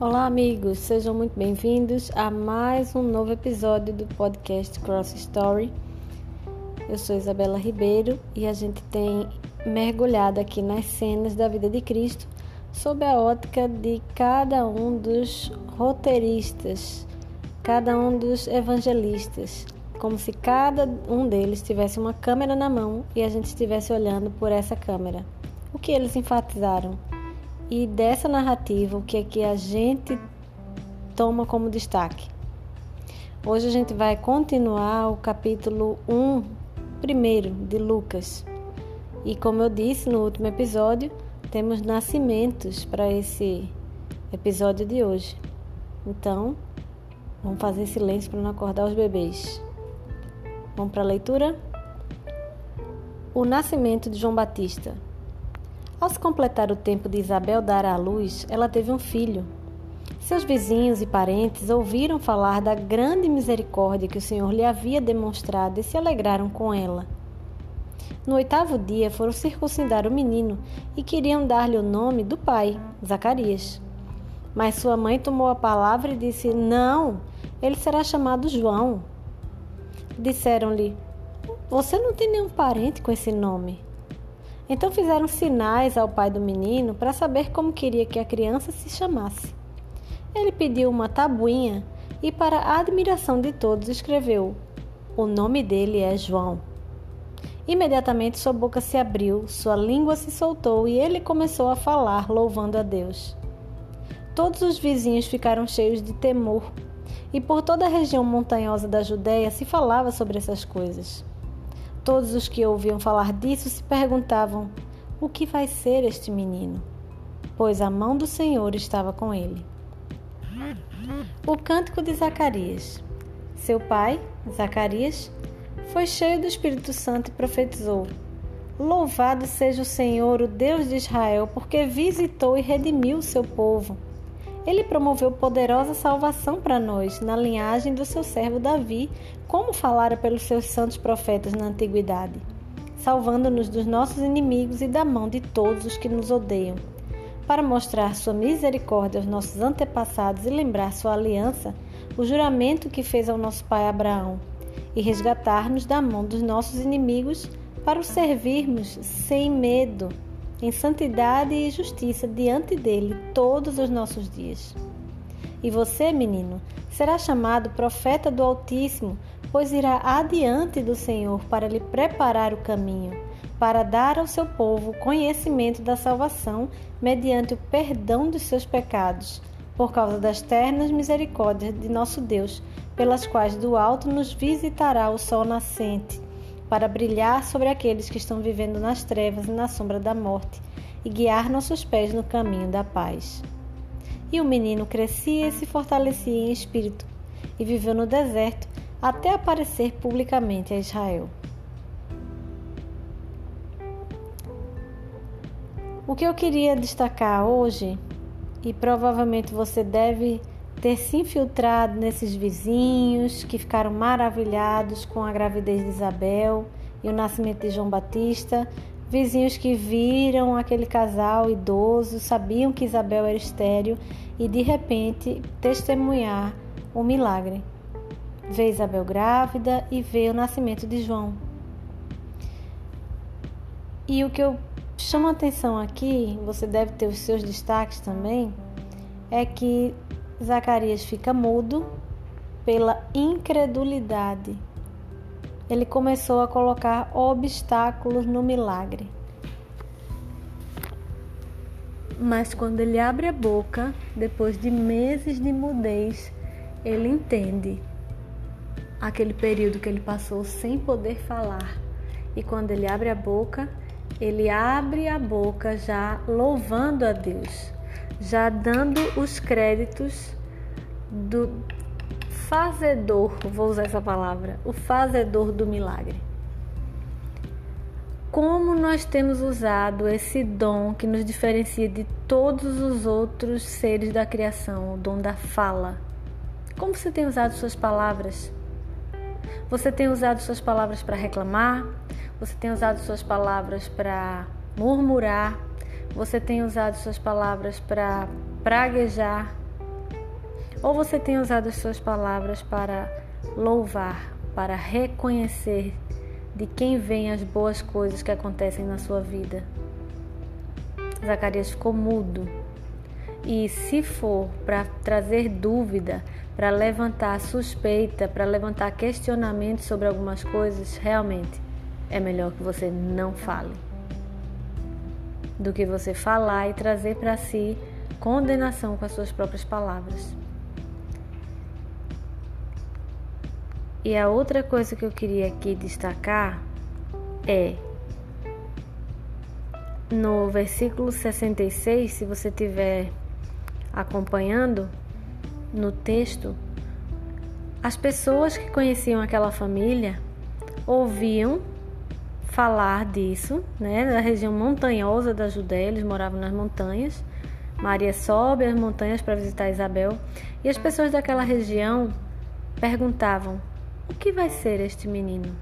Olá, amigos, sejam muito bem-vindos a mais um novo episódio do podcast Cross Story. Eu sou Isabela Ribeiro e a gente tem mergulhado aqui nas cenas da vida de Cristo sob a ótica de cada um dos roteiristas, cada um dos evangelistas, como se cada um deles tivesse uma câmera na mão e a gente estivesse olhando por essa câmera. O que eles enfatizaram? E dessa narrativa, o que é que a gente toma como destaque? Hoje a gente vai continuar o capítulo 1, primeiro, de Lucas. E como eu disse no último episódio, temos nascimentos para esse episódio de hoje. Então, vamos fazer silêncio para não acordar os bebês. Vamos para a leitura? O nascimento de João Batista. Ao se completar o tempo de Isabel dar à luz, ela teve um filho. Seus vizinhos e parentes ouviram falar da grande misericórdia que o Senhor lhe havia demonstrado e se alegraram com ela. No oitavo dia foram circuncidar o menino e queriam dar-lhe o nome do pai, Zacarias. Mas sua mãe tomou a palavra e disse: Não, ele será chamado João. Disseram-lhe: Você não tem nenhum parente com esse nome. Então fizeram sinais ao pai do menino para saber como queria que a criança se chamasse. Ele pediu uma tabuinha e, para a admiração de todos, escreveu: O nome dele é João. Imediatamente sua boca se abriu, sua língua se soltou e ele começou a falar, louvando a Deus. Todos os vizinhos ficaram cheios de temor, e por toda a região montanhosa da Judéia se falava sobre essas coisas. Todos os que ouviam falar disso se perguntavam: o que vai ser este menino? Pois a mão do Senhor estava com ele. O cântico de Zacarias. Seu pai, Zacarias, foi cheio do Espírito Santo e profetizou: Louvado seja o Senhor, o Deus de Israel, porque visitou e redimiu o seu povo. Ele promoveu poderosa salvação para nós, na linhagem do seu servo Davi, como falara pelos seus santos profetas na antiguidade, salvando-nos dos nossos inimigos e da mão de todos os que nos odeiam, para mostrar sua misericórdia aos nossos antepassados e lembrar sua aliança, o juramento que fez ao nosso pai Abraão, e resgatar-nos da mão dos nossos inimigos para o servirmos sem medo em santidade e justiça diante dele todos os nossos dias. E você, menino, será chamado profeta do Altíssimo, pois irá adiante do Senhor para lhe preparar o caminho, para dar ao seu povo conhecimento da salvação mediante o perdão dos seus pecados, por causa das ternas misericórdias de nosso Deus, pelas quais do alto nos visitará o sol nascente para brilhar sobre aqueles que estão vivendo nas trevas e na sombra da morte, e guiar nossos pés no caminho da paz. E o menino crescia e se fortalecia em espírito, e viveu no deserto até aparecer publicamente a Israel. O que eu queria destacar hoje, e provavelmente você deve ter se infiltrado nesses vizinhos que ficaram maravilhados com a gravidez de Isabel e o nascimento de João Batista, vizinhos que viram aquele casal idoso, sabiam que Isabel era estéril e de repente testemunhar o milagre. Vê Isabel grávida e vê o nascimento de João. E o que eu chamo a atenção aqui, você deve ter os seus destaques também, é que Zacarias fica mudo pela incredulidade. Ele começou a colocar obstáculos no milagre. Mas quando ele abre a boca, depois de meses de mudez, ele entende aquele período que ele passou sem poder falar. E quando ele abre a boca, ele abre a boca já louvando a Deus já dando os créditos do fazedor, vou usar essa palavra, o fazedor do milagre. Como nós temos usado esse dom que nos diferencia de todos os outros seres da criação, o dom da fala? Como você tem usado suas palavras? Você tem usado suas palavras para reclamar? Você tem usado suas palavras para murmurar? Você tem usado suas palavras para praguejar? Ou você tem usado as suas palavras para louvar, para reconhecer de quem vêm as boas coisas que acontecem na sua vida? Zacarias ficou mudo. E se for para trazer dúvida, para levantar suspeita, para levantar questionamento sobre algumas coisas, realmente é melhor que você não fale. Do que você falar e trazer para si condenação com as suas próprias palavras. E a outra coisa que eu queria aqui destacar é no versículo 66, se você estiver acompanhando no texto, as pessoas que conheciam aquela família ouviam falar disso, né, da região montanhosa da Judéia, eles moravam nas montanhas. Maria sobe as montanhas para visitar Isabel, e as pessoas daquela região perguntavam: o que vai ser este menino?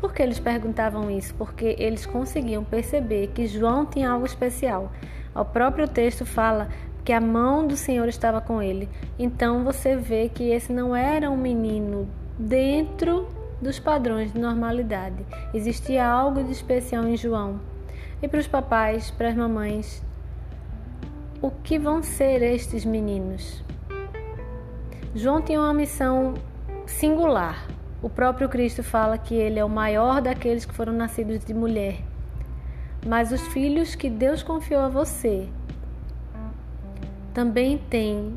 Por que eles perguntavam isso? Porque eles conseguiam perceber que João tinha algo especial. O próprio texto fala que a mão do Senhor estava com ele. Então você vê que esse não era um menino dentro dos padrões de normalidade. Existia algo de especial em João. E para os papais, para as mamães, o que vão ser estes meninos? João tinha uma missão singular. O próprio Cristo fala que ele é o maior daqueles que foram nascidos de mulher. Mas os filhos que Deus confiou a você também têm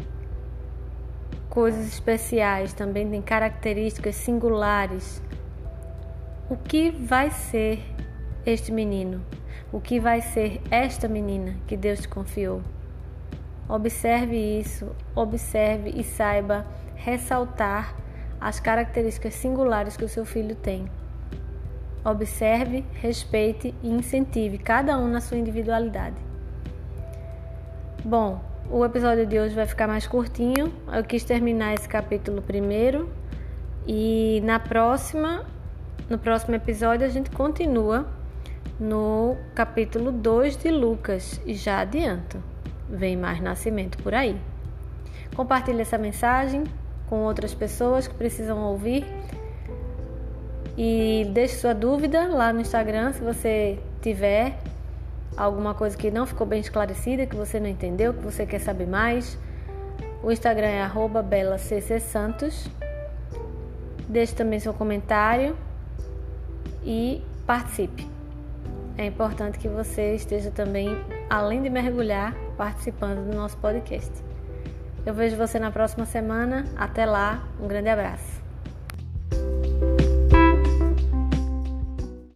coisas especiais, também têm características singulares. O que vai ser este menino? O que vai ser esta menina que Deus te confiou? Observe isso, observe e saiba ressaltar as características singulares que o seu filho tem. Observe, respeite e incentive cada um na sua individualidade. Bom, o episódio de hoje vai ficar mais curtinho. Eu quis terminar esse capítulo primeiro e na próxima, no próximo episódio a gente continua no capítulo 2 de Lucas e já adianto, vem mais nascimento por aí. Compartilhe essa mensagem, com outras pessoas que precisam ouvir. E deixe sua dúvida lá no Instagram se você tiver alguma coisa que não ficou bem esclarecida, que você não entendeu, que você quer saber mais. O Instagram é @belaccsantos. Deixe também seu comentário e participe. É importante que você esteja também, além de mergulhar, participando do nosso podcast. Eu vejo você na próxima semana. Até lá, um grande abraço.